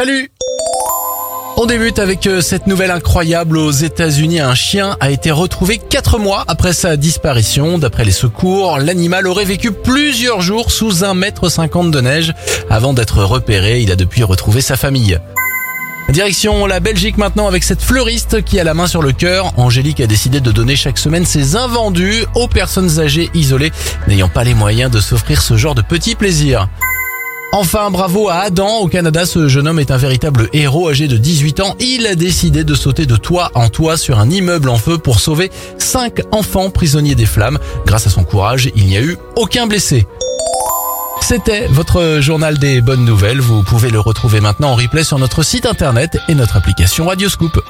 Salut on débute avec euh, cette nouvelle incroyable aux États-Unis. Un chien a été retrouvé 4 mois après sa disparition. D'après les secours, l'animal aurait vécu plusieurs jours sous un mètre cinquante de neige avant d'être repéré. Il a depuis retrouvé sa famille. Direction la Belgique maintenant avec cette fleuriste qui a la main sur le cœur. Angélique a décidé de donner chaque semaine ses invendus aux personnes âgées isolées n'ayant pas les moyens de s'offrir ce genre de petits plaisirs. Enfin, bravo à Adam. Au Canada, ce jeune homme est un véritable héros âgé de 18 ans. Il a décidé de sauter de toit en toit sur un immeuble en feu pour sauver 5 enfants prisonniers des flammes. Grâce à son courage, il n'y a eu aucun blessé. C'était votre journal des bonnes nouvelles. Vous pouvez le retrouver maintenant en replay sur notre site internet et notre application Radioscoop.